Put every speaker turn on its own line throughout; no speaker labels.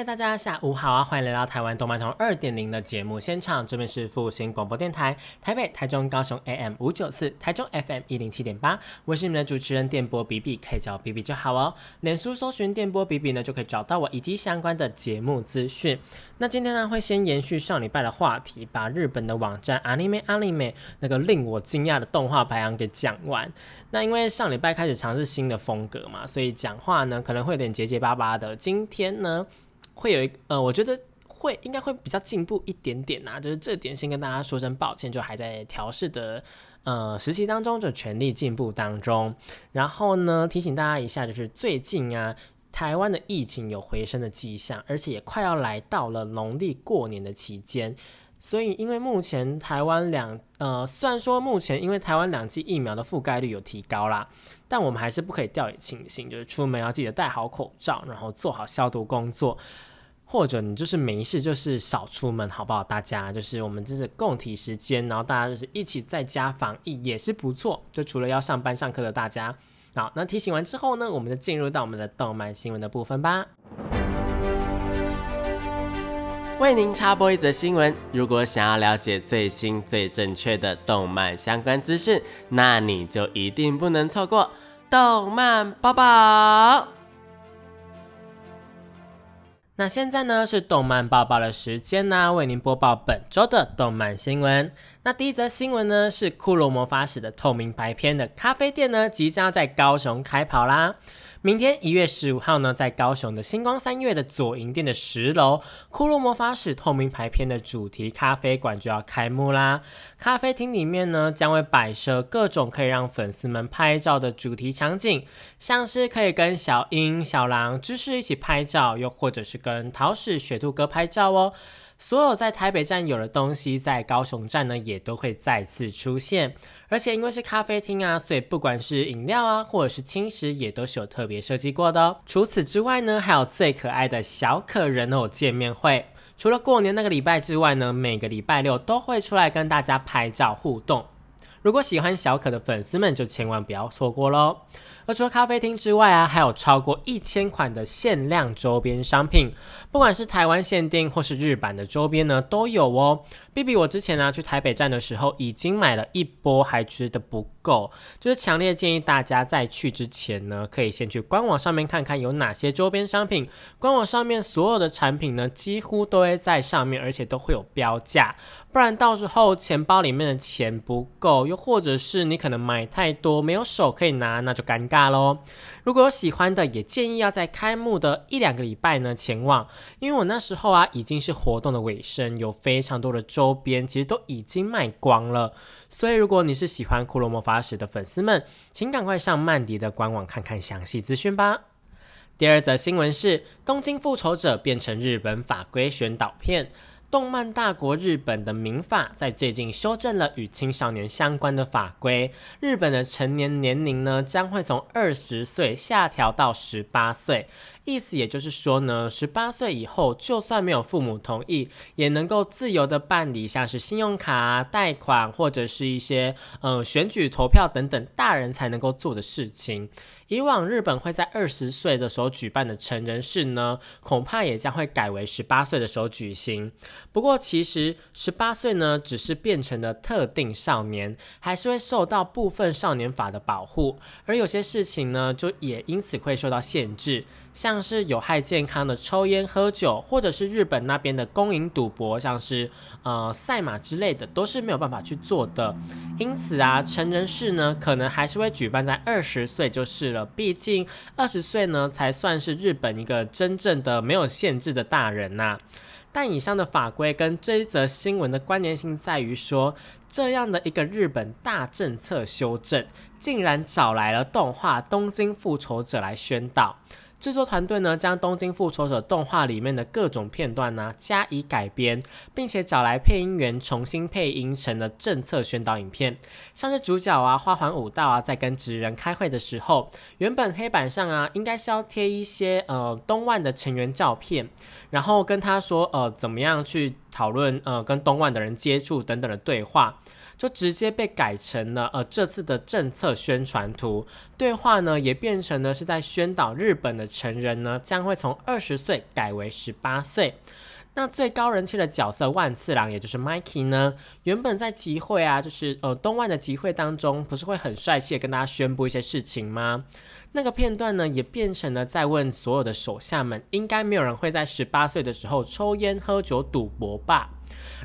嗨，大家下午好啊！欢迎来到台湾动漫通二点零的节目现场，这边是复兴广播电台台北、台中、高雄 AM 五九四，台中 FM 一零七点八，我是你们的主持人电波比比，可以叫我比比就好哦。脸书搜寻电波比比呢，就可以找到我以及相关的节目资讯。那今天呢，会先延续上礼拜的话题，把日本的网站 Anime Anime 那个令我惊讶的动画排行给讲完。那因为上礼拜开始尝试新的风格嘛，所以讲话呢可能会有点结结巴巴的。今天呢。会有一呃，我觉得会应该会比较进步一点点呐，就是这点先跟大家说声抱歉，就还在调试的呃实习当中，就全力进步当中。然后呢，提醒大家一下，就是最近啊，台湾的疫情有回升的迹象，而且也快要来到了农历过年的期间。所以，因为目前台湾两呃，虽然说目前因为台湾两剂疫苗的覆盖率有提高啦，但我们还是不可以掉以轻心，就是出门要记得戴好口罩，然后做好消毒工作。或者你就是没事，就是少出门，好不好？大家就是我们就是共体时间，然后大家就是一起在家防疫也是不错。就除了要上班上课的大家，好，那提醒完之后呢，我们就进入到我们的动漫新闻的部分吧。为您插播一则新闻：如果想要了解最新最正确的动漫相关资讯，那你就一定不能错过动漫宝宝。那现在呢是动漫报报的时间呢，为您播报本周的动漫新闻。那第一则新闻呢是《骷髅魔法使》的透明白篇的咖啡店呢，即将在高雄开跑啦。明天一月十五号呢，在高雄的星光三月的左营店的十楼，《骷髅魔法使》透明牌片的主题咖啡馆就要开幕啦。咖啡厅里面呢，将会摆设各种可以让粉丝们拍照的主题场景，像是可以跟小樱、小狼、芝士一起拍照，又或者是跟桃矢、雪兔哥拍照哦。所有在台北站有的东西，在高雄站呢，也都会再次出现。而且因为是咖啡厅啊，所以不管是饮料啊，或者是轻食，也都是有特别设计过的哦。除此之外呢，还有最可爱的小可人偶见面会。除了过年那个礼拜之外呢，每个礼拜六都会出来跟大家拍照互动。如果喜欢小可的粉丝们，就千万不要错过喽。而除了咖啡厅之外啊，还有超过一千款的限量周边商品，不管是台湾限定或是日版的周边呢，都有哦。B B，我之前呢去台北站的时候，已经买了一波，还觉得不够，就是强烈建议大家在去之前呢，可以先去官网上面看看有哪些周边商品。官网上面所有的产品呢，几乎都会在上面，而且都会有标价，不然到时候钱包里面的钱不够，又或者是你可能买太多没有手可以拿，那就尴尬。喽，如果有喜欢的，也建议要在开幕的一两个礼拜呢前往，因为我那时候啊已经是活动的尾声，有非常多的周边，其实都已经卖光了。所以如果你是喜欢《骷髅魔法使》的粉丝们，请赶快上曼迪的官网看看详细资讯吧。第二则新闻是《东京复仇者》变成日本法规选导片。动漫大国日本的民法在最近修正了与青少年相关的法规，日本的成年年龄呢将会从二十岁下调到十八岁。意思也就是说呢，十八岁以后，就算没有父母同意，也能够自由的办理像是信用卡贷款或者是一些呃选举投票等等大人才能够做的事情。以往日本会在二十岁的时候举办的成人式呢，恐怕也将会改为十八岁的时候举行。不过其实十八岁呢，只是变成了特定少年，还是会受到部分少年法的保护，而有些事情呢，就也因此会受到限制。像是有害健康的抽烟喝酒，或者是日本那边的公营赌博，像是呃赛马之类的，都是没有办法去做的。因此啊，成人式呢，可能还是会举办在二十岁就是了。毕竟二十岁呢，才算是日本一个真正的没有限制的大人呐。但以上的法规跟这一则新闻的关联性在于说，这样的一个日本大政策修正，竟然找来了动画《东京复仇者》来宣导。制作团队呢，将《东京复仇者》动画里面的各种片段呢加以改编，并且找来配音员重新配音成了政策宣导影片。像是主角啊，花环武道啊，在跟职人开会的时候，原本黑板上啊，应该是要贴一些呃东万的成员照片，然后跟他说呃怎么样去讨论呃跟东万的人接触等等的对话。就直接被改成了呃这次的政策宣传图对话呢，也变成了是在宣导日本的成人呢将会从二十岁改为十八岁。那最高人气的角色万次郎，也就是 Mikey 呢，原本在集会啊，就是呃东万的集会当中，不是会很帅气的跟大家宣布一些事情吗？那个片段呢，也变成了在问所有的手下们，应该没有人会在十八岁的时候抽烟、喝酒、赌博吧？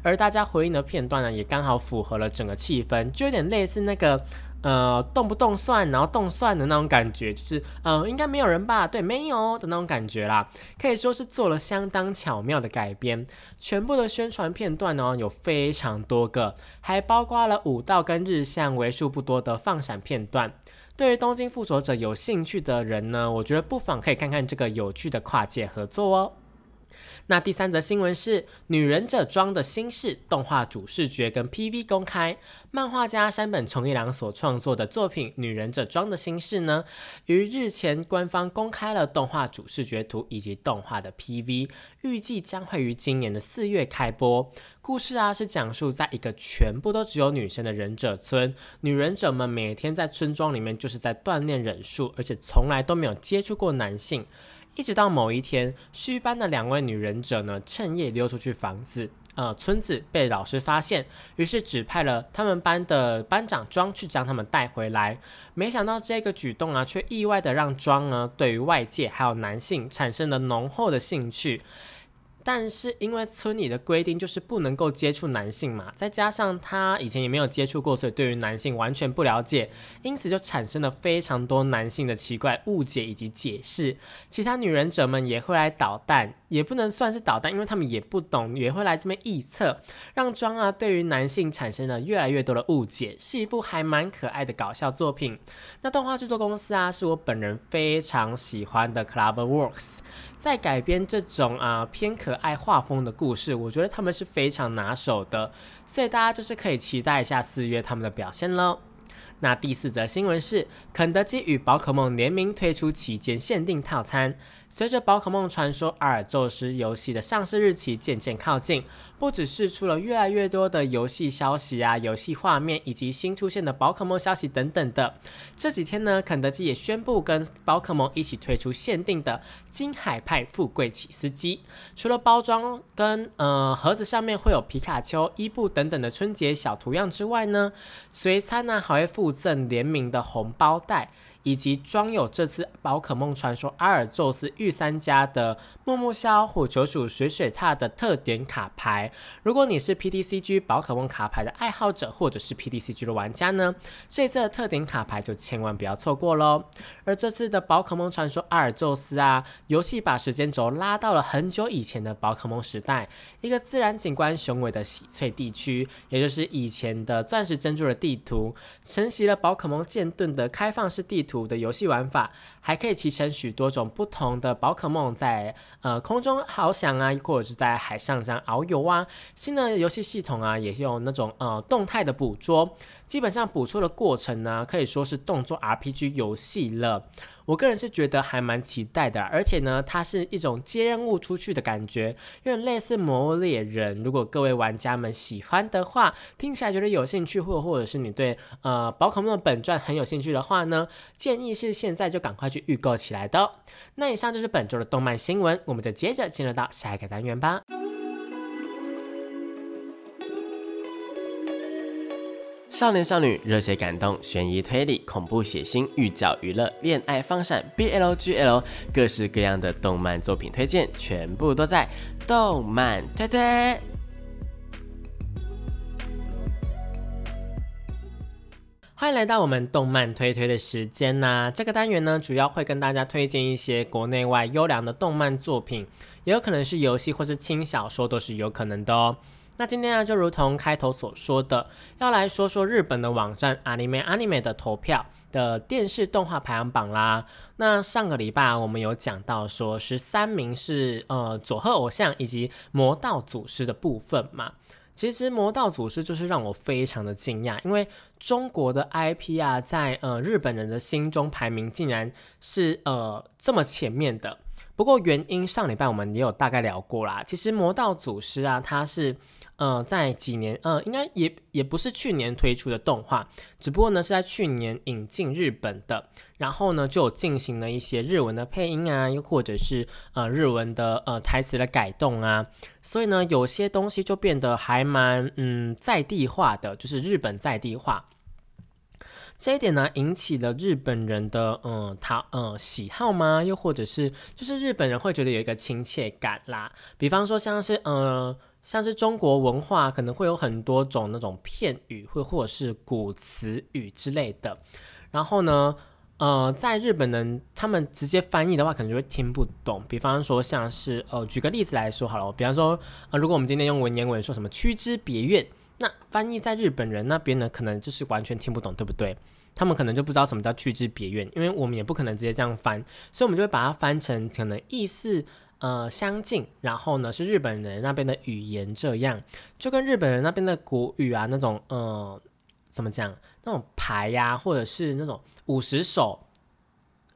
而大家回应的片段呢，也刚好符合了整个气氛，就有点类似那个呃动不动算，然后动算的那种感觉，就是呃应该没有人吧？对，没有的那种感觉啦，可以说是做了相当巧妙的改编。全部的宣传片段呢，有非常多个，还包括了武道跟日向为数不多的放闪片段。对于东京复仇者有兴趣的人呢，我觉得不妨可以看看这个有趣的跨界合作哦。那第三则新闻是《女忍者装的心事》动画主视觉跟 PV 公开，漫画家山本崇一郎所创作的作品《女忍者装的心事》呢，于日前官方公开了动画主视觉图以及动画的 PV，预计将会于今年的四月开播。故事啊是讲述在一个全部都只有女生的忍者村，女忍者们每天在村庄里面就是在锻炼忍术，而且从来都没有接触过男性。一直到某一天，虚班的两位女忍者呢，趁夜溜出去房子，呃，村子被老师发现，于是指派了他们班的班长庄去将他们带回来。没想到这个举动啊，却意外的让庄呢，对于外界还有男性产生了浓厚的兴趣。但是因为村里的规定就是不能够接触男性嘛，再加上他以前也没有接触过，所以对于男性完全不了解，因此就产生了非常多男性的奇怪误解以及解释。其他女忍者们也会来捣蛋，也不能算是捣蛋，因为他们也不懂，也会来这边臆测，让庄啊对于男性产生了越来越多的误解，是一部还蛮可爱的搞笑作品。那动画制作公司啊，是我本人非常喜欢的 CloverWorks。在改编这种啊偏可爱画风的故事，我觉得他们是非常拿手的，所以大家就是可以期待一下四月他们的表现喽。那第四则新闻是，肯德基与宝可梦联名推出期间限定套餐。随着宝可梦传说阿尔宙斯游戏的上市日期渐渐靠近，不只是出了越来越多的游戏消息啊、游戏画面以及新出现的宝可梦消息等等的。这几天呢，肯德基也宣布跟宝可梦一起推出限定的金海派富贵起司机。除了包装跟呃盒子上面会有皮卡丘、伊布等等的春节小图样之外呢，随餐呢还会附赠联名的红包袋。以及装有这次宝可梦传说阿尔宙斯御三家的木木枭、火球鼠、水水獭的特点卡牌。如果你是 PDCG 宝可梦卡牌的爱好者，或者是 PDCG 的玩家呢，这次的特点卡牌就千万不要错过喽。而这次的宝可梦传说阿尔宙斯啊，游戏把时间轴拉到了很久以前的宝可梦时代，一个自然景观雄伟的喜翠地区，也就是以前的钻石珍珠的地图，承袭了宝可梦剑盾的开放式地图。的游戏玩法还可以骑乘许多种不同的宝可梦在呃空中翱翔啊，或者是在海上这样遨游啊。新的游戏系统啊，也有那种呃动态的捕捉，基本上捕捉的过程呢，可以说是动作 RPG 游戏了。我个人是觉得还蛮期待的，而且呢，它是一种接任务出去的感觉，有点类似《魔猎人》。如果各位玩家们喜欢的话，听起来觉得有兴趣，或或者是你对呃宝可梦的本传很有兴趣的话呢，建议是现在就赶快去预购起来的。那以上就是本周的动漫新闻，我们就接着进入到下一个单元吧。少年少女、热血感动、悬疑推理、恐怖血腥、寓教娱乐、恋爱放闪、BLGL，各式各样的动漫作品推荐，全部都在动漫推推。欢迎来到我们动漫推推的时间呐！这个单元呢，主要会跟大家推荐一些国内外优良的动漫作品，也有可能是游戏或是轻小说，都是有可能的哦。那今天呢，就如同开头所说的，要来说说日本的网站 Anime Anime 的投票的电视动画排行榜啦。那上个礼拜我们有讲到说，十三名是呃佐贺偶像以及魔道祖师的部分嘛。其实魔道祖师就是让我非常的惊讶，因为中国的 IP 啊，在呃日本人的心中排名竟然是呃这么前面的。不过原因上礼拜我们也有大概聊过啦。其实魔道祖师啊，它是。呃，在几年，呃，应该也也不是去年推出的动画，只不过呢是在去年引进日本的，然后呢就进行了一些日文的配音啊，又或者是呃日文的呃台词的改动啊，所以呢有些东西就变得还蛮嗯在地化的，就是日本在地化，这一点呢引起了日本人的嗯他嗯喜好吗？又或者是就是日本人会觉得有一个亲切感啦，比方说像是嗯。像是中国文化可能会有很多种那种片语，或或者是古词语之类的。然后呢，呃，在日本人他们直接翻译的话，可能就会听不懂。比方说，像是呃，举个例子来说好了，比方说，呃，如果我们今天用文言文说什么“趋之别院”，那翻译在日本人那边呢，可能就是完全听不懂，对不对？他们可能就不知道什么叫“去之别院”，因为我们也不可能直接这样翻，所以我们就会把它翻成可能意思。呃，相近，然后呢是日本人那边的语言，这样就跟日本人那边的国语啊，那种呃，怎么讲，那种牌呀，或者是那种五十首、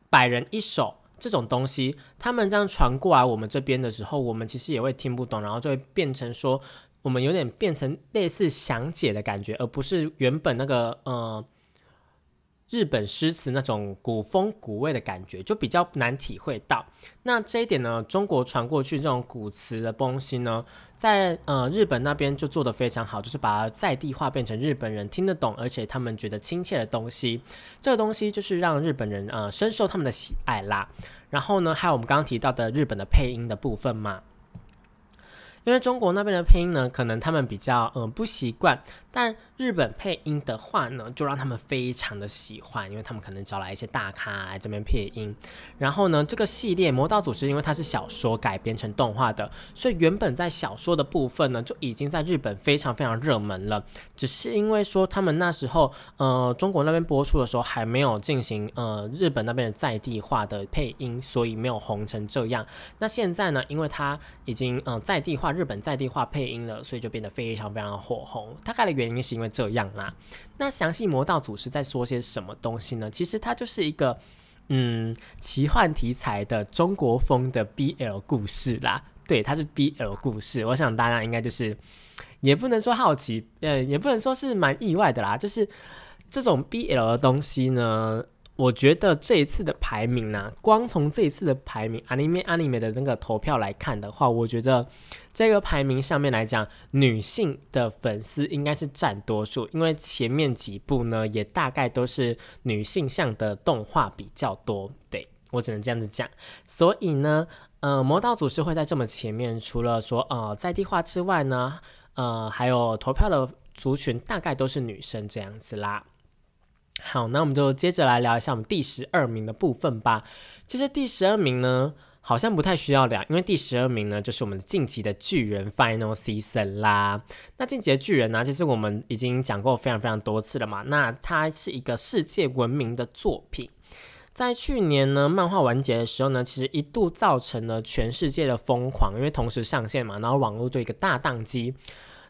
百人一首这种东西，他们这样传过来我们这边的时候，我们其实也会听不懂，然后就会变成说，我们有点变成类似详解的感觉，而不是原本那个呃。日本诗词那种古风古味的感觉就比较难体会到。那这一点呢，中国传过去这种古词的东西呢，在呃日本那边就做得非常好，就是把它在地化变成日本人听得懂，而且他们觉得亲切的东西。这个东西就是让日本人呃深受他们的喜爱啦。然后呢，还有我们刚刚提到的日本的配音的部分嘛。因为中国那边的配音呢，可能他们比较嗯不习惯，但日本配音的话呢，就让他们非常的喜欢，因为他们可能找来一些大咖来这边配音。然后呢，这个系列《魔道祖师》因为它是小说改编成动画的，所以原本在小说的部分呢，就已经在日本非常非常热门了。只是因为说他们那时候呃中国那边播出的时候还没有进行呃日本那边的在地化的配音，所以没有红成这样。那现在呢，因为它已经呃在地化。日本在地化配音了，所以就变得非常非常的火红。大概的原因是因为这样啦。那详细魔道祖师在说些什么东西呢？其实它就是一个嗯奇幻题材的中国风的 BL 故事啦。对，它是 BL 故事。我想大家应该就是也不能说好奇，呃，也不能说是蛮意外的啦。就是这种 BL 的东西呢。我觉得这一次的排名呢，光从这一次的排名，anime anime 的那个投票来看的话，我觉得这个排名上面来讲，女性的粉丝应该是占多数，因为前面几部呢，也大概都是女性向的动画比较多。对我只能这样子讲，所以呢，呃，魔道祖师会在这么前面，除了说呃在地化之外呢，呃，还有投票的族群大概都是女生这样子啦。好，那我们就接着来聊一下我们第十二名的部分吧。其实第十二名呢，好像不太需要聊，因为第十二名呢就是我们的晋级的巨人 Final Season 啦。那晋级的巨人呢，其实我们已经讲过非常非常多次了嘛。那它是一个世界闻名的作品，在去年呢漫画完结的时候呢，其实一度造成了全世界的疯狂，因为同时上线嘛，然后网络就一个大宕机。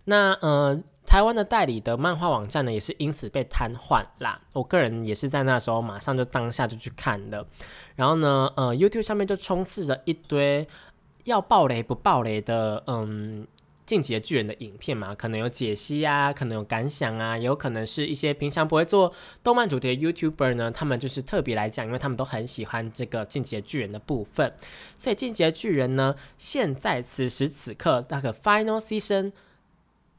那呃。台湾的代理的漫画网站呢，也是因此被瘫痪啦。我个人也是在那时候马上就当下就去看的。然后呢，呃，YouTube 上面就充斥着一堆要爆雷不爆雷的，嗯，进击的巨人的影片嘛，可能有解析啊，可能有感想啊，也有可能是一些平常不会做动漫主题的 YouTuber 呢，他们就是特别来讲，因为他们都很喜欢这个进击的巨人的部分。所以进击的巨人呢，现在此时此刻那个 Final Season。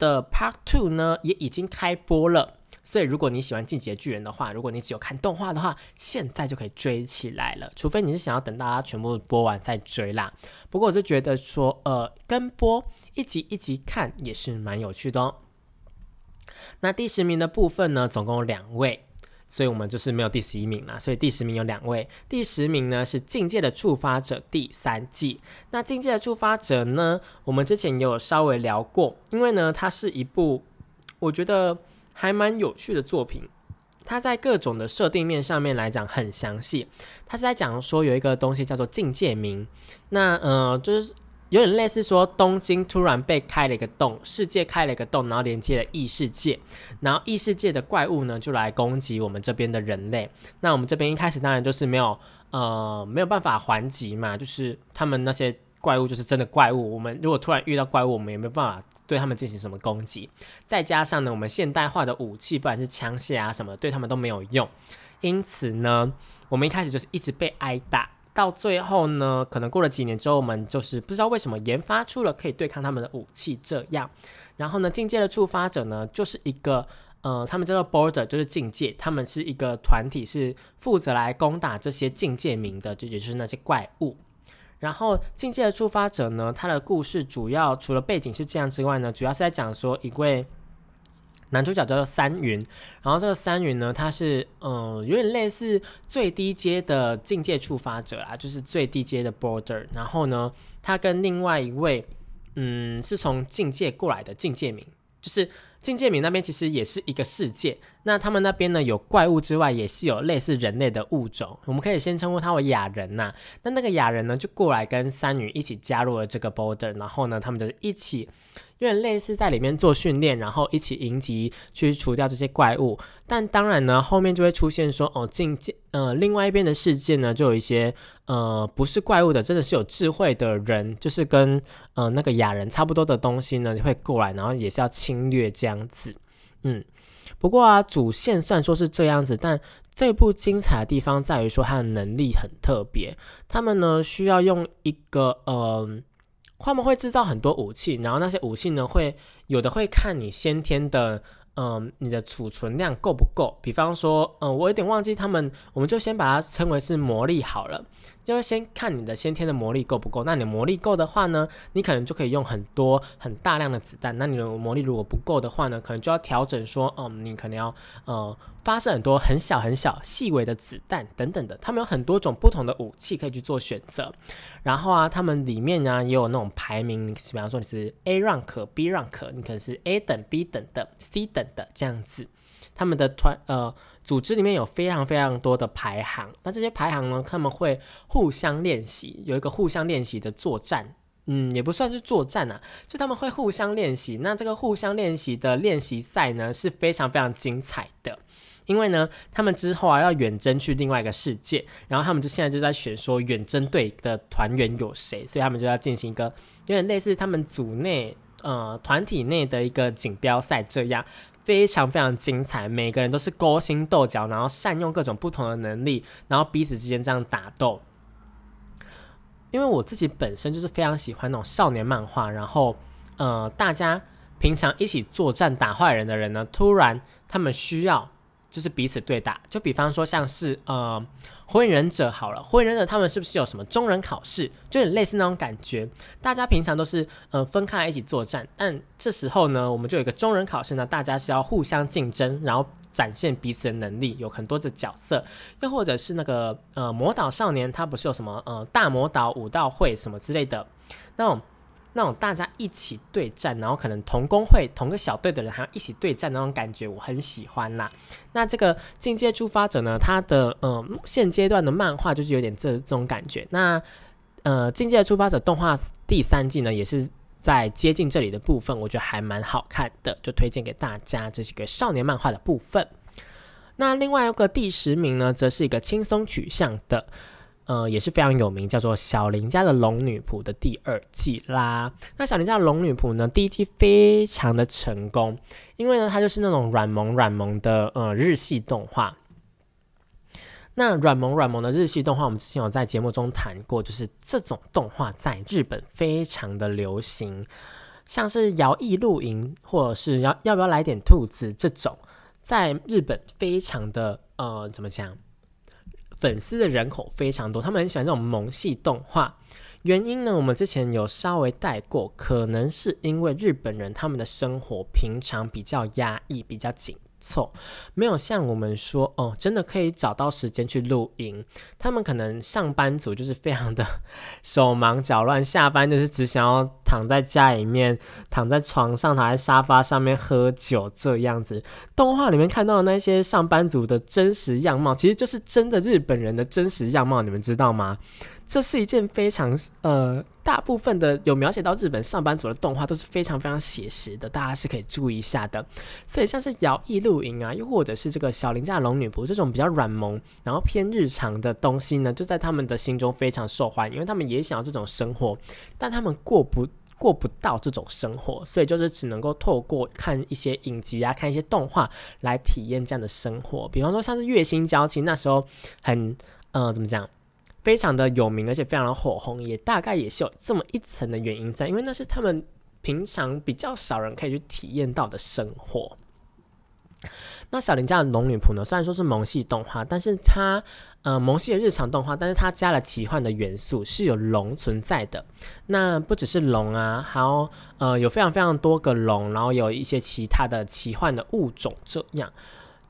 的 Part Two 呢也已经开播了，所以如果你喜欢进击的巨人的话，如果你只有看动画的话，现在就可以追起来了。除非你是想要等大家全部播完再追啦。不过我就觉得说，呃，跟播一集一集看也是蛮有趣的哦。那第十名的部分呢，总共有两位，所以我们就是没有第十一名啦。所以第十名有两位，第十名呢是《境界的触发者》第三季。那《境界的触发者》呢，我们之前也有稍微聊过，因为呢，它是一部我觉得还蛮有趣的作品。它在各种的设定面上面来讲很详细。它是在讲说有一个东西叫做境界名，那呃就是有点类似说东京突然被开了一个洞，世界开了一个洞，然后连接了异世界，然后异世界的怪物呢就来攻击我们这边的人类。那我们这边一开始当然就是没有呃没有办法还击嘛，就是他们那些怪物就是真的怪物，我们如果突然遇到怪物，我们也没有办法。对他们进行什么攻击？再加上呢，我们现代化的武器，不管是枪械啊什么，对他们都没有用。因此呢，我们一开始就是一直被挨打，到最后呢，可能过了几年之后，我们就是不知道为什么研发出了可以对抗他们的武器。这样，然后呢，境界的触发者呢，就是一个呃，他们叫做 Border，就是境界，他们是一个团体，是负责来攻打这些境界名的，就也就是那些怪物。然后境界的触发者呢，他的故事主要除了背景是这样之外呢，主要是在讲说一位男主角叫做三云，然后这个三云呢，他是嗯有点类似最低阶的境界触发者啦，就是最低阶的 border。然后呢，他跟另外一位嗯是从境界过来的境界名，就是境界名那边其实也是一个世界。那他们那边呢，有怪物之外，也是有类似人类的物种，我们可以先称呼他为雅人呐。那那个雅人呢，就过来跟三女一起加入了这个 border，然后呢，他们就一起。有点类似在里面做训练，然后一起迎击去除掉这些怪物。但当然呢，后面就会出现说，哦，境界呃，另外一边的世界呢，就有一些呃不是怪物的，真的是有智慧的人，就是跟呃那个雅人差不多的东西呢，会过来，然后也是要侵略这样子。嗯，不过啊，主线虽然说是这样子，但这部精彩的地方在于说，他的能力很特别。他们呢需要用一个呃。他们会制造很多武器，然后那些武器呢，会有的会看你先天的，嗯，你的储存量够不够。比方说，嗯，我有点忘记他们，我们就先把它称为是魔力好了。就先看你的先天的魔力够不够。那你的魔力够的话呢，你可能就可以用很多很大量的子弹。那你的魔力如果不够的话呢，可能就要调整说，嗯，你可能要呃发射很多很小很小细微的子弹等等的。他们有很多种不同的武器可以去做选择。然后啊，他们里面呢也有那种排名，比方说你是 A rank、B rank，你可能是 A 等、B 等的、C 等的这样子。他们的团呃。组织里面有非常非常多的排行，那这些排行呢，他们会互相练习，有一个互相练习的作战，嗯，也不算是作战啊，就他们会互相练习。那这个互相练习的练习赛呢，是非常非常精彩的，因为呢，他们之后啊要远征去另外一个世界，然后他们就现在就在选说远征队的团员有谁，所以他们就要进行一个有点类似他们组内呃团体内的一个锦标赛这样。非常非常精彩，每个人都是勾心斗角，然后善用各种不同的能力，然后彼此之间这样打斗。因为我自己本身就是非常喜欢那种少年漫画，然后呃，大家平常一起作战打坏人的人呢，突然他们需要。就是彼此对打，就比方说像是呃火影忍者好了，火影忍者他们是不是有什么中忍考试，就很类似那种感觉。大家平常都是呃分开来一起作战，但这时候呢，我们就有一个中忍考试呢，大家是要互相竞争，然后展现彼此的能力，有很多的角色，又或者是那个呃魔导少年，他不是有什么呃大魔导武道会什么之类的那种。那种大家一起对战，然后可能同工会同个小队的人还要一起对战那种感觉，我很喜欢啦。那这个境界出发者呢，他的呃现阶段的漫画就是有点这这种感觉。那呃境界出发者动画第三季呢，也是在接近这里的部分，我觉得还蛮好看的，就推荐给大家。这是一个少年漫画的部分。那另外一个第十名呢，则是一个轻松取向的。呃，也是非常有名，叫做《小林家的龙女仆》的第二季啦。那《小林家的龙女仆》呢，第一季非常的成功，因为呢，它就是那种软萌软萌的呃日系动画。那软萌软萌的日系动画，我们之前有在节目中谈过，就是这种动画在日本非常的流行，像是摇曳露营或者是要要不要来点兔子这种，在日本非常的呃怎么讲？粉丝的人口非常多，他们很喜欢这种萌系动画。原因呢，我们之前有稍微带过，可能是因为日本人他们的生活平常比较压抑，比较紧。凑，没有像我们说哦，真的可以找到时间去露营。他们可能上班族就是非常的 手忙脚乱，下班就是只想要躺在家里面，躺在床上，躺在沙发上面喝酒这样子。动画里面看到的那些上班族的真实样貌，其实就是真的日本人的真实样貌，你们知道吗？这是一件非常呃，大部分的有描写到日本上班族的动画都是非常非常写实的，大家是可以注意一下的。所以像是摇曳露营啊，又或者是这个小林家龙女仆这种比较软萌，然后偏日常的东西呢，就在他们的心中非常受欢迎，因为他们也想要这种生活，但他们过不过不到这种生活，所以就是只能够透过看一些影集啊，看一些动画来体验这样的生活。比方说像是月薪娇妻，那时候很呃，怎么讲？非常的有名，而且非常的火红，也大概也是有这么一层的原因在，因为那是他们平常比较少人可以去体验到的生活。那小林家的龙女仆呢？虽然说是萌系动画，但是它呃萌系的日常动画，但是它加了奇幻的元素，是有龙存在的。那不只是龙啊，还有呃有非常非常多个龙，然后有一些其他的奇幻的物种这样。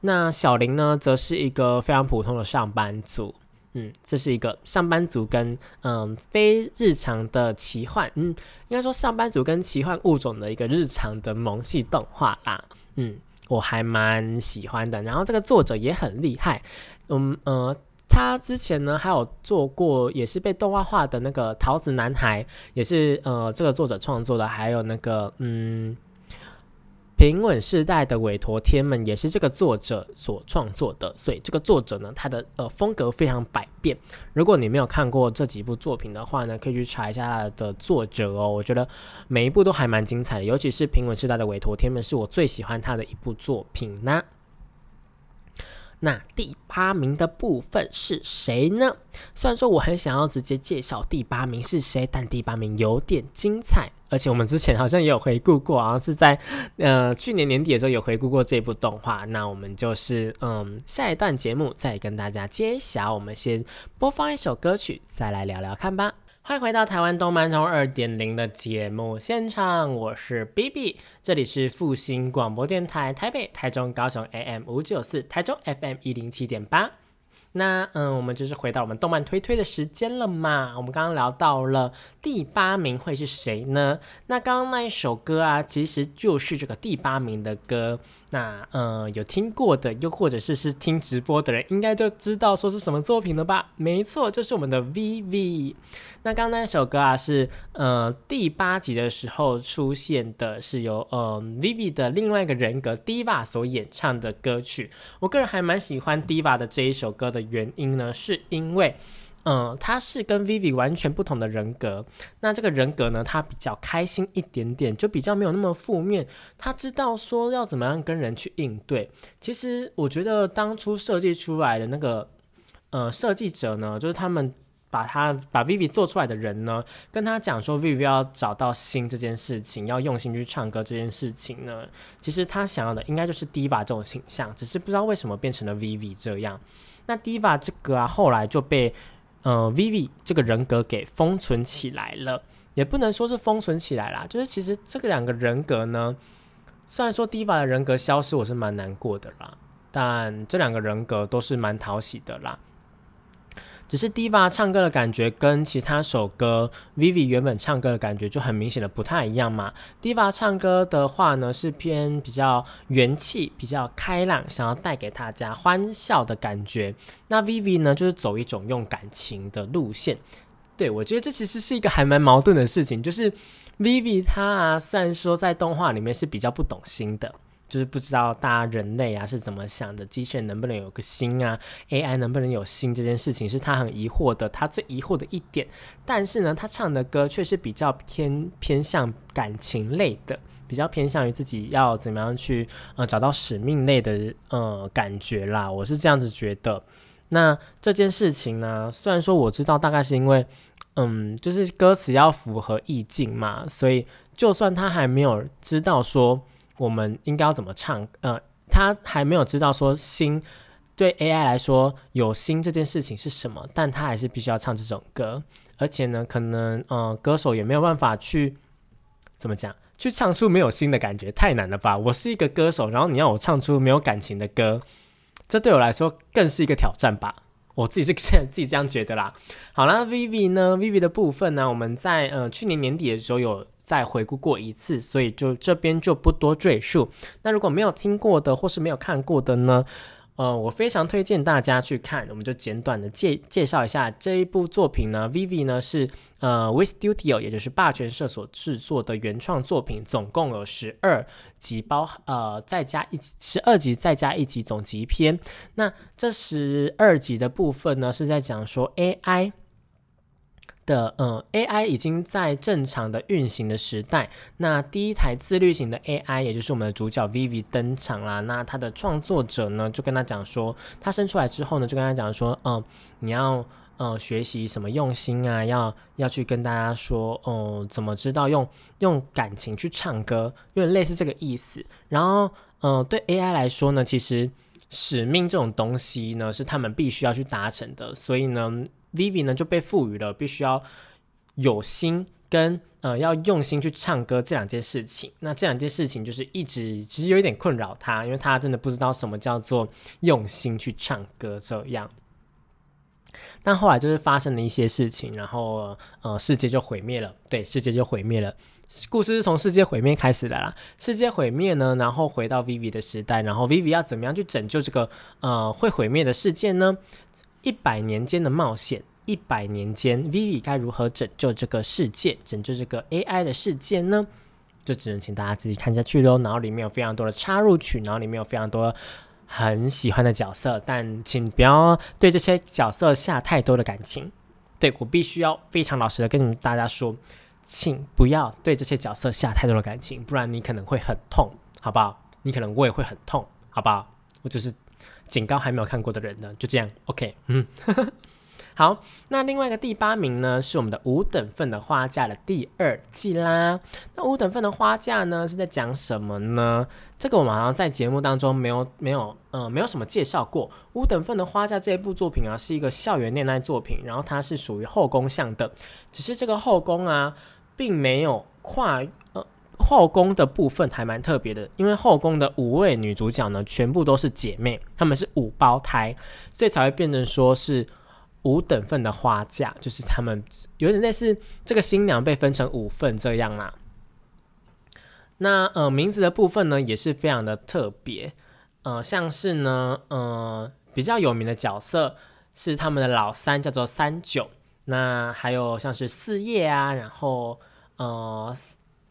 那小林呢，则是一个非常普通的上班族。嗯，这是一个上班族跟嗯非日常的奇幻，嗯，应该说上班族跟奇幻物种的一个日常的萌系动画啦。嗯，我还蛮喜欢的。然后这个作者也很厉害，嗯呃，他之前呢还有做过也是被动画化的那个桃子男孩，也是呃这个作者创作的，还有那个嗯。平稳世代的韦陀天们也是这个作者所创作的，所以这个作者呢，他的呃风格非常百变。如果你没有看过这几部作品的话呢，可以去查一下他的作者哦。我觉得每一部都还蛮精彩的，尤其是平稳世代的韦陀天们是我最喜欢他的一部作品呢。那第八名的部分是谁呢？虽然说我很想要直接介绍第八名是谁，但第八名有点精彩。而且我们之前好像也有回顾过，好像是在呃去年年底的时候有回顾过这部动画。那我们就是嗯下一段节目再跟大家揭晓。我们先播放一首歌曲，再来聊聊看吧。欢迎回到台湾动漫通二点零的节目现场，我是 B B，这里是复兴广播电台台北、台中、高雄 AM 五九四，台中 FM 一零七点八。那嗯，我们就是回到我们动漫推推的时间了嘛。我们刚刚聊到了第八名会是谁呢？那刚刚那一首歌啊，其实就是这个第八名的歌。那呃，有听过的，又或者是是听直播的人，应该就知道说是什么作品了吧？没错，就是我们的 VV。那刚刚那首歌啊，是呃第八集的时候出现的，是由呃 VV 的另外一个人格 Diva 所演唱的歌曲。我个人还蛮喜欢 Diva 的这一首歌的原因呢，是因为。嗯，他是跟 Vivi 完全不同的人格。那这个人格呢，他比较开心一点点，就比较没有那么负面。他知道说要怎么样跟人去应对。其实我觉得当初设计出来的那个呃设计者呢，就是他们把他把 Vivi 做出来的人呢，跟他讲说 Vivi 要找到心这件事情，要用心去唱歌这件事情呢，其实他想要的应该就是 Diva 这种形象，只是不知道为什么变成了 Vivi 这样。那 Diva 这个啊，后来就被呃，Vivi 这个人格给封存起来了，也不能说是封存起来啦，就是其实这个两个人格呢，虽然说 Diva 的人格消失，我是蛮难过的啦，但这两个人格都是蛮讨喜的啦。只是 Diva 唱歌的感觉跟其他首歌 Vivi 原本唱歌的感觉就很明显的不太一样嘛。Diva 唱歌的话呢是偏比较元气、比较开朗，想要带给大家欢笑的感觉。那 Vivi 呢就是走一种用感情的路线。对我觉得这其实是一个还蛮矛盾的事情，就是 Vivi 他啊，虽然说在动画里面是比较不懂心的。就是不知道大家人类啊是怎么想的，机器人能不能有个心啊？AI 能不能有心这件事情是他很疑惑的，他最疑惑的一点。但是呢，他唱的歌却是比较偏偏向感情类的，比较偏向于自己要怎么样去呃找到使命类的呃感觉啦。我是这样子觉得。那这件事情呢，虽然说我知道大概是因为嗯，就是歌词要符合意境嘛，所以就算他还没有知道说。我们应该要怎么唱？呃，他还没有知道说心对 AI 来说有心这件事情是什么，但他还是必须要唱这首歌。而且呢，可能呃歌手也没有办法去怎么讲，去唱出没有心的感觉，太难了吧？我是一个歌手，然后你要我唱出没有感情的歌，这对我来说更是一个挑战吧。我自己是现在自己这样觉得啦。好啦 v i v i 呢 v i v i 的部分呢，我们在呃去年年底的时候有再回顾过一次，所以就这边就不多赘述。那如果没有听过的或是没有看过的呢？呃，我非常推荐大家去看，我们就简短的介介绍一下这一部作品呢。Vivi 呢是呃 w i Studio，也就是霸权社所制作的原创作品，总共有十二集，包呃再加一十二集再加一集总集篇。那这十二集的部分呢，是在讲说 AI。的嗯，AI 已经在正常的运行的时代，那第一台自律型的 AI，也就是我们的主角 Vivi 登场啦。那他的创作者呢，就跟他讲说，他生出来之后呢，就跟他讲说，嗯，你要呃学习什么用心啊，要要去跟大家说，哦，怎么知道用用感情去唱歌，有点类似这个意思。然后，嗯，对 AI 来说呢，其实使命这种东西呢，是他们必须要去达成的，所以呢。Vivi 呢就被赋予了必须要有心跟呃要用心去唱歌这两件事情。那这两件事情就是一直其实有一点困扰他，因为他真的不知道什么叫做用心去唱歌这样。但后来就是发生了一些事情，然后呃世界就毁灭了。对，世界就毁灭了。故事是从世界毁灭开始的啦。世界毁灭呢，然后回到 Vivi 的时代，然后 Vivi 要怎么样去拯救这个呃会毁灭的世界呢？一百年间的冒险，一百年间，Vivi 该如何拯救这个世界，拯救这个 AI 的世界呢？就只能请大家自己看下去喽。然后里面有非常多的插入曲，然后里面有非常多很喜欢的角色，但请不要对这些角色下太多的感情。对我必须要非常老实的跟你们大家说，请不要对这些角色下太多的感情，不然你可能会很痛，好不好？你可能我也会很痛，好不好？我就是。警告还没有看过的人呢，就这样，OK，嗯，好，那另外一个第八名呢，是我们的五等份的花架的第二季啦。那五等份的花架呢，是在讲什么呢？这个我们好像在节目当中没有没有呃没有什么介绍过。五等份的花架这一部作品啊，是一个校园恋爱作品，然后它是属于后宫向的，只是这个后宫啊，并没有跨呃。后宫的部分还蛮特别的，因为后宫的五位女主角呢，全部都是姐妹，她们是五胞胎，所以才会变成说是五等份的花嫁，就是她们有点类似这个新娘被分成五份这样啦。那呃名字的部分呢，也是非常的特别，呃像是呢呃比较有名的角色是他们的老三叫做三九，那还有像是四叶啊，然后呃。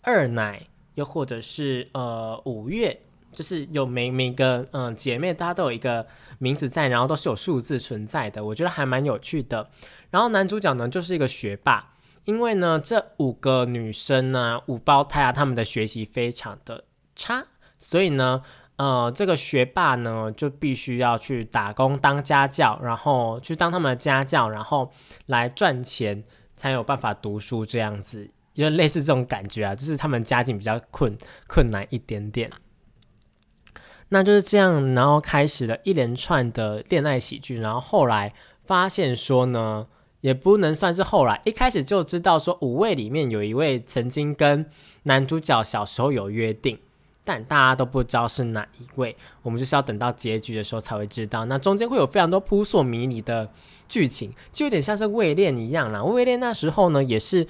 二奶，又或者是呃五月，就是有每每个嗯姐妹，大家都有一个名字在，然后都是有数字存在的，我觉得还蛮有趣的。然后男主角呢就是一个学霸，因为呢这五个女生呢五胞胎啊，他们的学习非常的差，所以呢呃这个学霸呢就必须要去打工当家教，然后去当他们的家教，然后来赚钱，才有办法读书这样子。就类似这种感觉啊，就是他们家境比较困困难一点点，那就是这样，然后开始了一连串的恋爱喜剧，然后后来发现说呢，也不能算是后来，一开始就知道说五位里面有一位曾经跟男主角小时候有约定。但大家都不知道是哪一位，我们就是要等到结局的时候才会知道。那中间会有非常多扑朔迷离的剧情，就有点像是未恋一样啦。未恋那时候呢，也是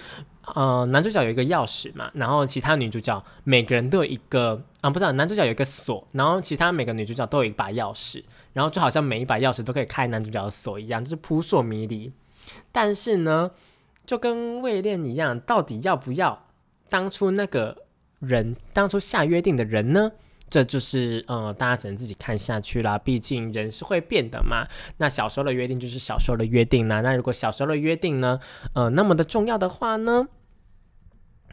呃男主角有一个钥匙嘛，然后其他女主角每个人都有一个啊，不是男主角有一个锁，然后其他每个女主角都有一把钥匙，然后就好像每一把钥匙都可以开男主角的锁一样，就是扑朔迷离。但是呢，就跟未恋一样，到底要不要当初那个？人当初下约定的人呢？这就是呃，大家只能自己看下去啦。毕竟人是会变的嘛。那小时候的约定就是小时候的约定啦。那如果小时候的约定呢，呃，那么的重要的话呢，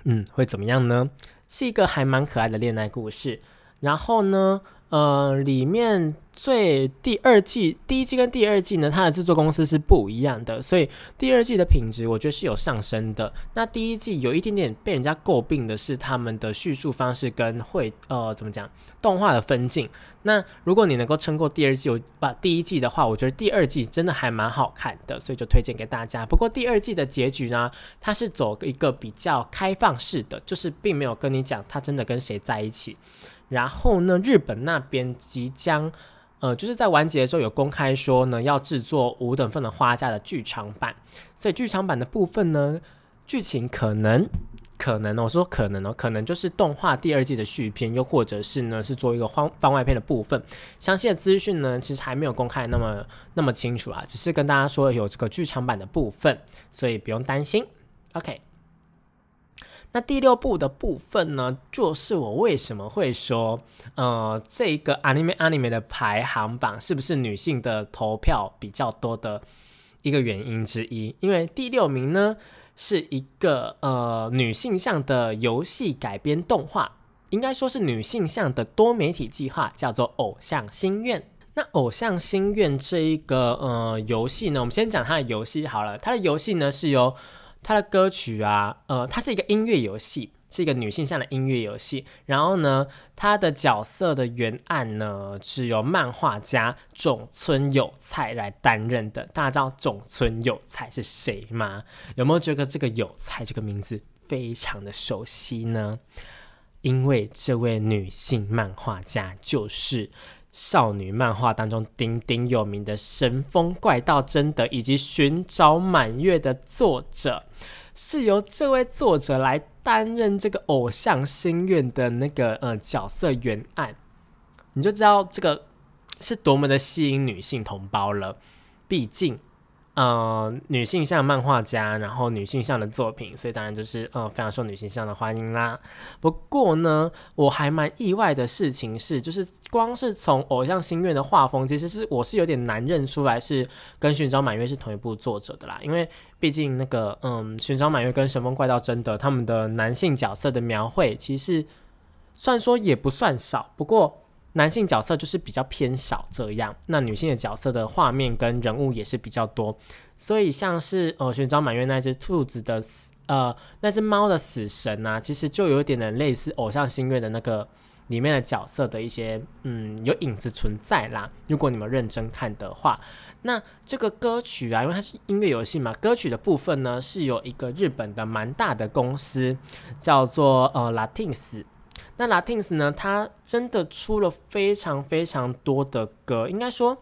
嗯，会怎么样呢？是一个还蛮可爱的恋爱故事。然后呢，呃，里面最第二季第一季跟第二季呢，它的制作公司是不一样的，所以第二季的品质我觉得是有上升的。那第一季有一点点被人家诟病的是他们的叙述方式跟会呃怎么讲动画的分镜。那如果你能够撑过第二季，把第一季的话，我觉得第二季真的还蛮好看的，所以就推荐给大家。不过第二季的结局呢，它是走一个比较开放式的，就是并没有跟你讲他真的跟谁在一起。然后呢，日本那边即将，呃，就是在完结的时候有公开说呢，要制作五等份的花嫁的剧场版。所以剧场版的部分呢，剧情可能可能，我说可能哦，可能就是动画第二季的续篇，又或者是呢是做一个番番外篇的部分。详细的资讯呢，其实还没有公开那么那么清楚啊，只是跟大家说有这个剧场版的部分，所以不用担心。OK。那第六部的部分呢，就是我为什么会说，呃，这个 anime anime 的排行榜是不是女性的投票比较多的一个原因之一？因为第六名呢是一个呃女性向的游戏改编动画，应该说是女性向的多媒体计划，叫做《偶像心愿》。那《偶像心愿》这一个呃游戏呢，我们先讲它的游戏好了，它的游戏呢是由它的歌曲啊，呃，它是一个音乐游戏，是一个女性向的音乐游戏。然后呢，它的角色的原案呢是由漫画家种村有菜来担任的。大家知道种村有菜是谁吗？有没有觉得这个有菜这个名字非常的熟悉呢？因为这位女性漫画家就是少女漫画当中鼎鼎有名的《神风怪盗贞德》以及《寻找满月》的作者。是由这位作者来担任这个偶像心愿的那个呃角色原案，你就知道这个是多么的吸引女性同胞了。毕竟。呃，女性向漫画家，然后女性向的作品，所以当然就是呃非常受女性向的欢迎啦。不过呢，我还蛮意外的事情是，就是光是从《偶像心愿》的画风，其实是我是有点难认出来是跟《寻找满月》是同一部作者的啦。因为毕竟那个嗯，《寻找满月》跟《神风怪盗贞德》他们的男性角色的描绘，其实虽然说也不算少，不过。男性角色就是比较偏少这样，那女性的角色的画面跟人物也是比较多，所以像是呃寻找满月那只兔子的呃那只猫的死神啊，其实就有点的类似偶像星月的那个里面的角色的一些嗯有影子存在啦。如果你们认真看的话，那这个歌曲啊，因为它是音乐游戏嘛，歌曲的部分呢是有一个日本的蛮大的公司叫做呃 Latins。那 Latins 呢？它真的出了非常非常多的歌，应该说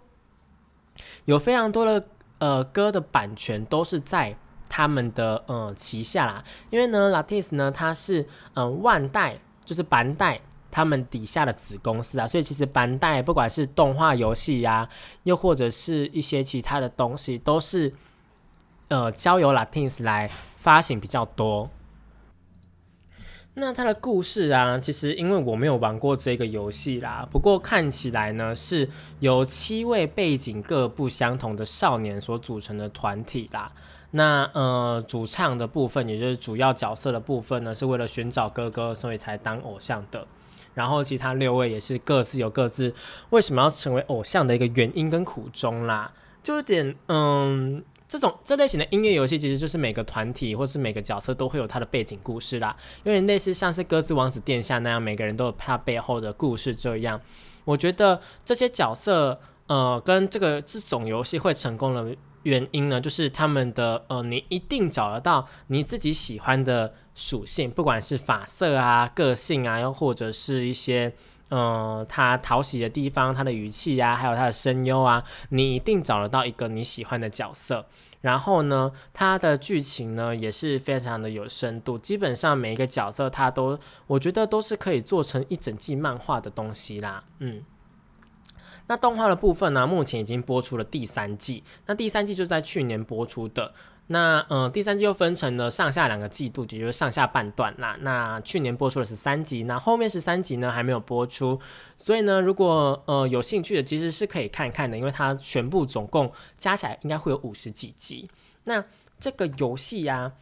有非常多的呃歌的版权都是在他们的呃旗下啦。因为呢，Latins 呢它是嗯万代就是板代他们底下的子公司啊，所以其实班代不管是动画游戏呀，又或者是一些其他的东西，都是呃交由 Latins 来发行比较多。那它的故事啊，其实因为我没有玩过这个游戏啦，不过看起来呢是由七位背景各不相同的少年所组成的团体啦。那呃，主唱的部分，也就是主要角色的部分呢，是为了寻找哥哥，所以才当偶像的。然后其他六位也是各自有各自为什么要成为偶像的一个原因跟苦衷啦，就有点嗯。这种这类型的音乐游戏，其实就是每个团体或是每个角色都会有他的背景故事啦，有点类似像是鸽子王子殿下那样，每个人都有他背后的故事这样。我觉得这些角色，呃，跟这个这种游戏会成功的原因呢，就是他们的呃，你一定找得到你自己喜欢的属性，不管是发色啊、个性啊，又或者是一些。嗯，他讨喜的地方，他的语气呀，还有他的声优啊，你一定找得到一个你喜欢的角色。然后呢，他的剧情呢也是非常的有深度，基本上每一个角色他都，我觉得都是可以做成一整季漫画的东西啦。嗯，那动画的部分呢，目前已经播出了第三季，那第三季就在去年播出的。那嗯，第三季又分成了上下两个季度，也就是上下半段啦。那去年播出的是三集，那后面十三集呢还没有播出，所以呢，如果呃有兴趣的，其实是可以看看的，因为它全部总共加起来应该会有五十几集。那这个游戏呀，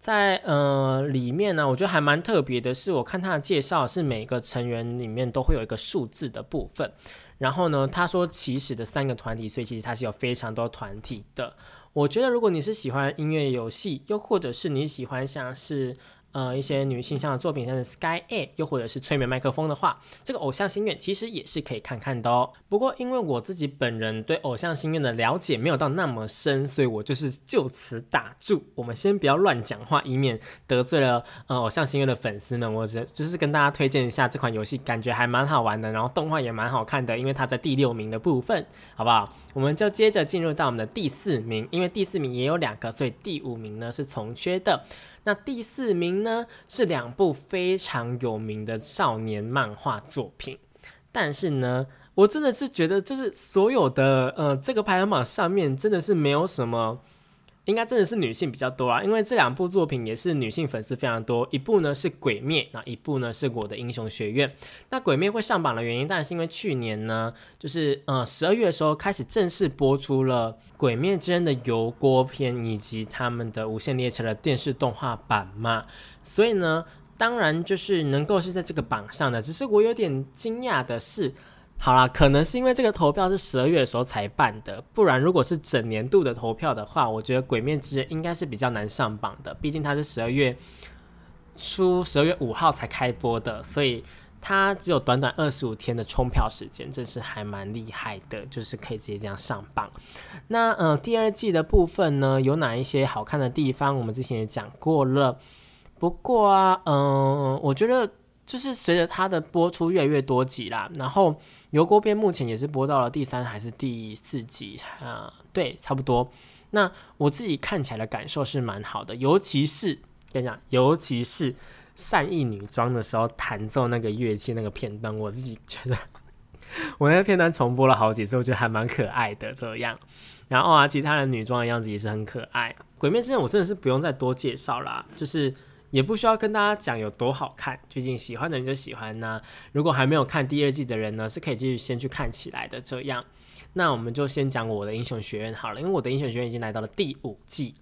在呃里面呢，我觉得还蛮特别的是，我看它的介绍是每个成员里面都会有一个数字的部分。然后呢，他说起始的三个团体，所以其实他是有非常多团体的。我觉得如果你是喜欢音乐游戏，又或者是你喜欢像是。呃，一些女性向的作品，像是 Sky A，又或者是催眠麦克风的话，这个偶像心愿其实也是可以看看的哦。不过，因为我自己本人对偶像心愿的了解没有到那么深，所以我就是就此打住。我们先不要乱讲话，以免得罪了呃偶像心愿的粉丝们。我只就是跟大家推荐一下这款游戏，感觉还蛮好玩的，然后动画也蛮好看的，因为它在第六名的部分，好不好？我们就接着进入到我们的第四名，因为第四名也有两个，所以第五名呢是从缺的。那第四名呢，是两部非常有名的少年漫画作品，但是呢，我真的是觉得，就是所有的呃，这个排行榜上面真的是没有什么。应该真的是女性比较多啊，因为这两部作品也是女性粉丝非常多。一部呢是《鬼灭》，那一部呢是我的英雄学院。那《鬼灭》会上榜的原因，当然是因为去年呢，就是呃十二月的时候开始正式播出了《鬼灭之刃》的油锅篇以及他们的《无限列车》的电视动画版嘛。所以呢，当然就是能够是在这个榜上的。只是我有点惊讶的是。好啦，可能是因为这个投票是十二月的时候才办的，不然如果是整年度的投票的话，我觉得《鬼灭之刃》应该是比较难上榜的，毕竟它是十二月初十二月五号才开播的，所以它只有短短二十五天的冲票时间，真是还蛮厉害的，就是可以直接这样上榜。那嗯，第二季的部分呢，有哪一些好看的地方？我们之前也讲过了，不过啊，嗯，我觉得。就是随着它的播出越来越多集啦，然后油锅边目前也是播到了第三还是第四集啊？对，差不多。那我自己看起来的感受是蛮好的，尤其是跟你讲，尤其是善意女装的时候弹奏那个乐器那个片段，我自己觉得我那个片段重播了好几次，我觉得还蛮可爱的这样。然后啊，其他的女装的样子也是很可爱。鬼灭之刃我真的是不用再多介绍啦，就是。也不需要跟大家讲有多好看，最近喜欢的人就喜欢呢。如果还没有看第二季的人呢，是可以继续先去看起来的。这样，那我们就先讲我的英雄学院好了，因为我的英雄学院已经来到了第五季。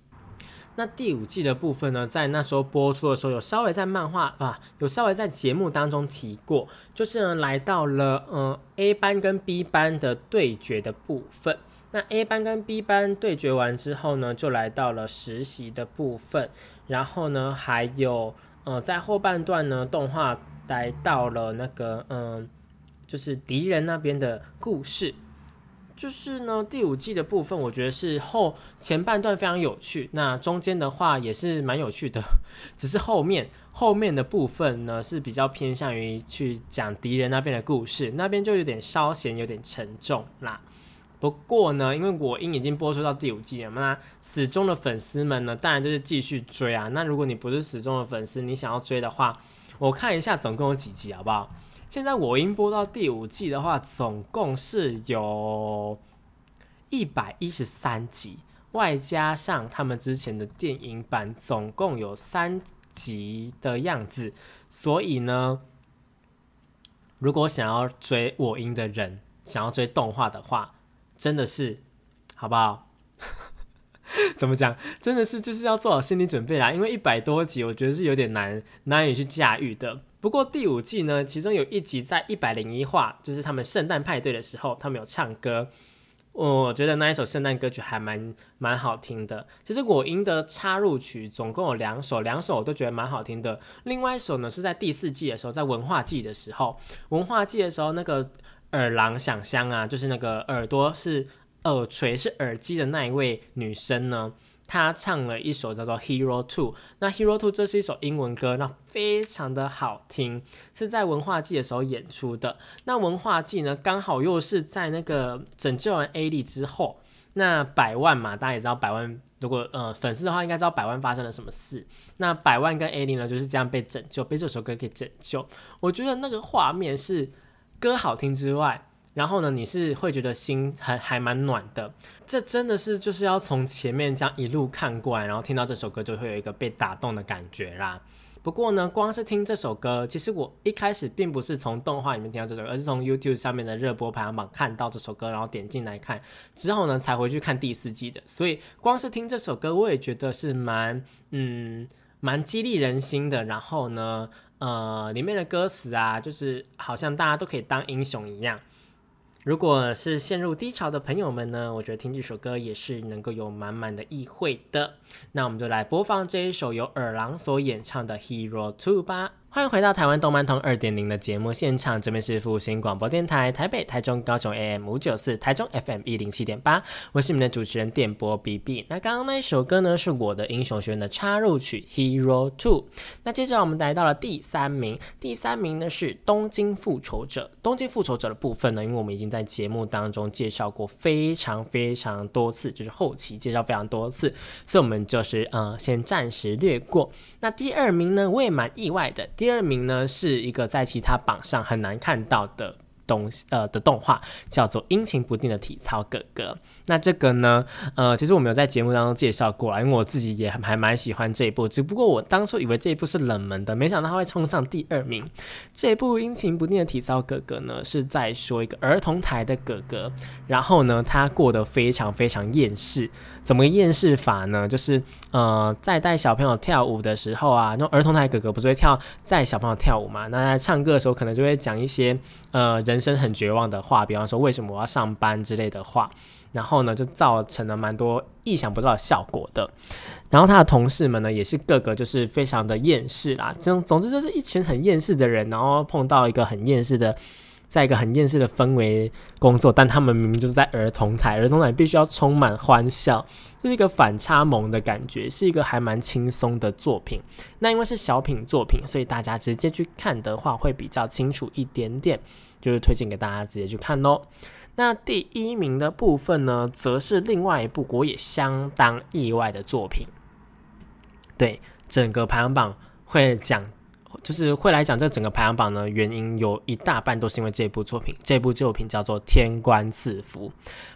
那第五季的部分呢，在那时候播出的时候，有稍微在漫画啊，有稍微在节目当中提过，就是呢来到了嗯 A 班跟 B 班的对决的部分。那 A 班跟 B 班对决完之后呢，就来到了实习的部分。然后呢，还有呃，在后半段呢，动画来到了那个嗯，就是敌人那边的故事。就是呢，第五季的部分，我觉得是后前半段非常有趣，那中间的话也是蛮有趣的，只是后面后面的部分呢是比较偏向于去讲敌人那边的故事，那边就有点稍显有点沉重啦。不过呢，因为我音已经播出到第五季了嘛，那死忠的粉丝们呢，当然就是继续追啊。那如果你不是死忠的粉丝，你想要追的话，我看一下总共有几集好不好？现在我音播到第五季的话，总共是有一百一十三集，外加上他们之前的电影版，总共有三集的样子。所以呢，如果想要追我音的人，想要追动画的话，真的是，好不好？怎么讲？真的是就是要做好心理准备啦，因为一百多集，我觉得是有点难难以去驾驭的。不过第五季呢，其中有一集在一百零一话，就是他们圣诞派对的时候，他们有唱歌，我觉得那一首圣诞歌曲还蛮蛮好听的。其实我音的插入曲总共有两首，两首我都觉得蛮好听的。另外一首呢是在第四季的时候，在文化季的时候，文化季的时候那个。耳郎想香啊，就是那个耳朵是耳垂是耳机的那一位女生呢，她唱了一首叫做《Hero Two》。那《Hero Two》这是一首英文歌，那非常的好听，是在文化季的时候演出的。那文化季呢，刚好又是在那个拯救完 A 莉之后，那百万嘛，大家也知道百万，如果呃粉丝的话，应该知道百万发生了什么事。那百万跟 A 莉呢，就是这样被拯救，被这首歌给拯救。我觉得那个画面是。歌好听之外，然后呢，你是会觉得心还还蛮暖的。这真的是就是要从前面这样一路看过来，然后听到这首歌，就会有一个被打动的感觉啦。不过呢，光是听这首歌，其实我一开始并不是从动画里面听到这首歌，而是从 YouTube 上面的热播排行榜看到这首歌，然后点进来看之后呢，才回去看第四季的。所以光是听这首歌，我也觉得是蛮嗯。蛮激励人心的。然后呢，呃，里面的歌词啊，就是好像大家都可以当英雄一样。如果是陷入低潮的朋友们呢，我觉得听这首歌也是能够有满满的意会的。那我们就来播放这一首由尔郎所演唱的《Hero Two》吧。欢迎回到台湾动漫通二点零的节目现场，这边是复兴广播电台台北、台中、高雄 AM 五九四，台中 FM 一零七点八，我是你们的主持人电波 BB。那刚刚那一首歌呢，是我的英雄学院的插入曲《Hero Two》。那接着我们来到了第三名，第三名呢是《东京复仇者》。《东京复仇者》的部分呢，因为我们已经在节目当中介绍过非常非常多次，就是后期介绍非常多次，所以我们就是呃先暂时略过。那第二名呢，我也蛮意外的。第二名呢，是一个在其他榜上很难看到的。东西呃的动画叫做《阴晴不定的体操哥哥》。那这个呢，呃，其实我没有在节目当中介绍过啊，因为我自己也还蛮喜欢这一部。只不过我当初以为这一部是冷门的，没想到它会冲上第二名。这一部《阴晴不定的体操哥哥》呢，是在说一个儿童台的哥哥，然后呢，他过得非常非常厌世。怎么厌世法呢？就是呃，在带小朋友跳舞的时候啊，那儿童台哥哥不是会跳带小朋友跳舞嘛？那在唱歌的时候，可能就会讲一些呃人生很绝望的话，比方说为什么我要上班之类的话，然后呢，就造成了蛮多意想不到的效果的。然后他的同事们呢，也是个个就是非常的厌世啦。总总之就是一群很厌世的人，然后碰到一个很厌世的。在一个很厌世的氛围工作，但他们明明就是在儿童台，儿童台必须要充满欢笑，这是一个反差萌的感觉，是一个还蛮轻松的作品。那因为是小品作品，所以大家直接去看的话会比较清楚一点点，就是推荐给大家直接去看喽。那第一名的部分呢，则是另外一部我也相当意外的作品。对，整个排行榜会讲。就是会来讲这整个排行榜呢，原因有一大半都是因为这部作品。这部作品叫做《天官赐福》，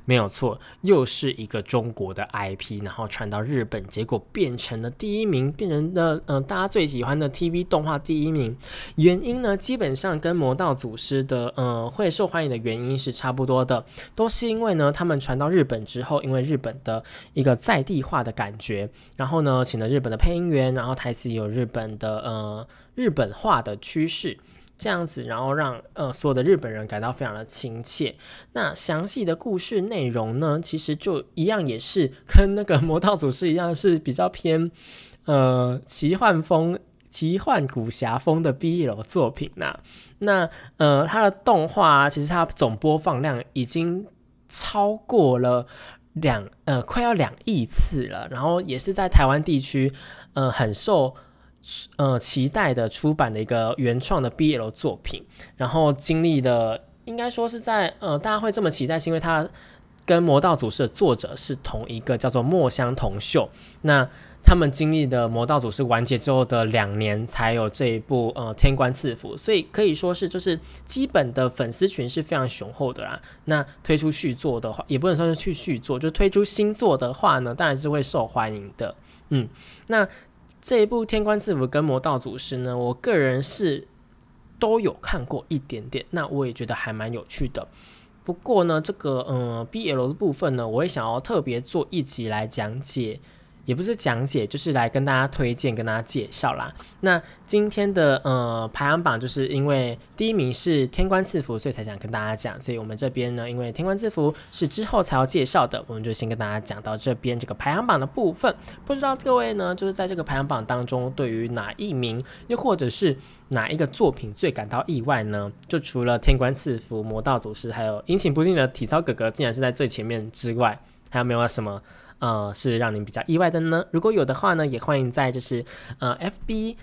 没有错，又是一个中国的 IP，然后传到日本，结果变成了第一名，变成了嗯大家最喜欢的 TV 动画第一名。原因呢，基本上跟《魔道祖师》的呃会受欢迎的原因是差不多的，都是因为呢他们传到日本之后，因为日本的一个在地化的感觉，然后呢请了日本的配音员，然后台词有日本的呃。日本化的趋势，这样子，然后让呃所有的日本人感到非常的亲切。那详细的故事内容呢，其实就一样，也是跟那个魔道祖师一样，是比较偏呃奇幻风、奇幻古侠风的 BL 作品呐。那呃，它的动画其实它总播放量已经超过了两呃快要两亿次了，然后也是在台湾地区呃很受。呃，期待的出版的一个原创的 BL 作品，然后经历的应该说是在呃，大家会这么期待，是因为它跟《魔道祖师》的作者是同一个，叫做墨香铜秀。那他们经历的《魔道祖师》完结之后的两年，才有这一部呃《天官赐福》，所以可以说是就是基本的粉丝群是非常雄厚的啦。那推出续作的话，也不能说是去续作，就推出新作的话呢，当然是会受欢迎的。嗯，那。这一部《天官赐福》跟《魔道祖师》呢，我个人是都有看过一点点，那我也觉得还蛮有趣的。不过呢，这个嗯 BL 的部分呢，我也想要特别做一集来讲解。也不是讲解，就是来跟大家推荐、跟大家介绍啦。那今天的呃排行榜，就是因为第一名是《天官赐福》，所以才想跟大家讲。所以我们这边呢，因为《天官赐福》是之后才要介绍的，我们就先跟大家讲到这边这个排行榜的部分。不知道各位呢，就是在这个排行榜当中，对于哪一名，又或者是哪一个作品最感到意外呢？就除了《天官赐福》、《魔道祖师》，还有阴晴不定的体操哥哥，竟然是在最前面之外，还有没有什么？呃，是让您比较意外的呢？如果有的话呢，也欢迎在就是呃，FB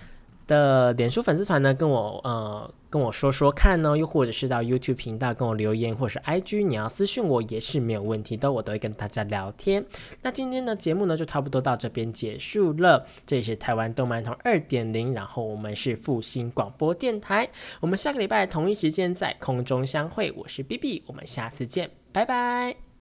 的脸书粉丝团呢，跟我呃跟我说说看呢，又或者是到 YouTube 频道跟我留言，或者是 IG 你要私信我也是没有问题的，我都会跟大家聊天。那今天的节目呢，就差不多到这边结束了。这里是台湾动漫通二点零，然后我们是复兴广播电台，我们下个礼拜同一时间在空中相会。我是 B B，我们下次见，拜拜。